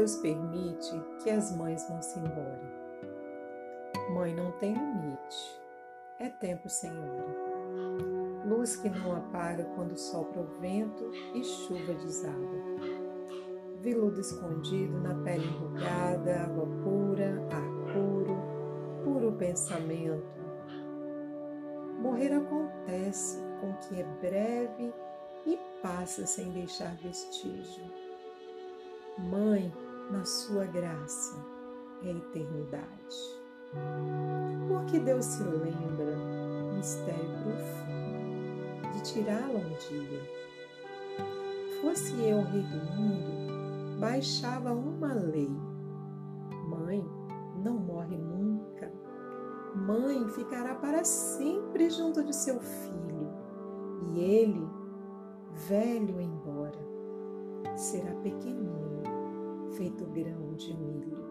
Deus permite que as mães vão-se embora? Mãe não tem limite, é tempo sem hora. Luz que não apaga quando sopra o vento e chuva desaba. Viludo escondido na pele enrugada, água pura, ar puro, puro pensamento. Morrer acontece com que é breve e passa sem deixar vestígio. Mãe, na sua graça, é eternidade. Porque Deus se lembra, mistério profundo, de tirá-la um dia. Fosse eu o rei do mundo, baixava uma lei. Mãe não morre nunca. Mãe ficará para sempre junto de seu filho. E ele, velho embora, será pequenino, feito grão de milho.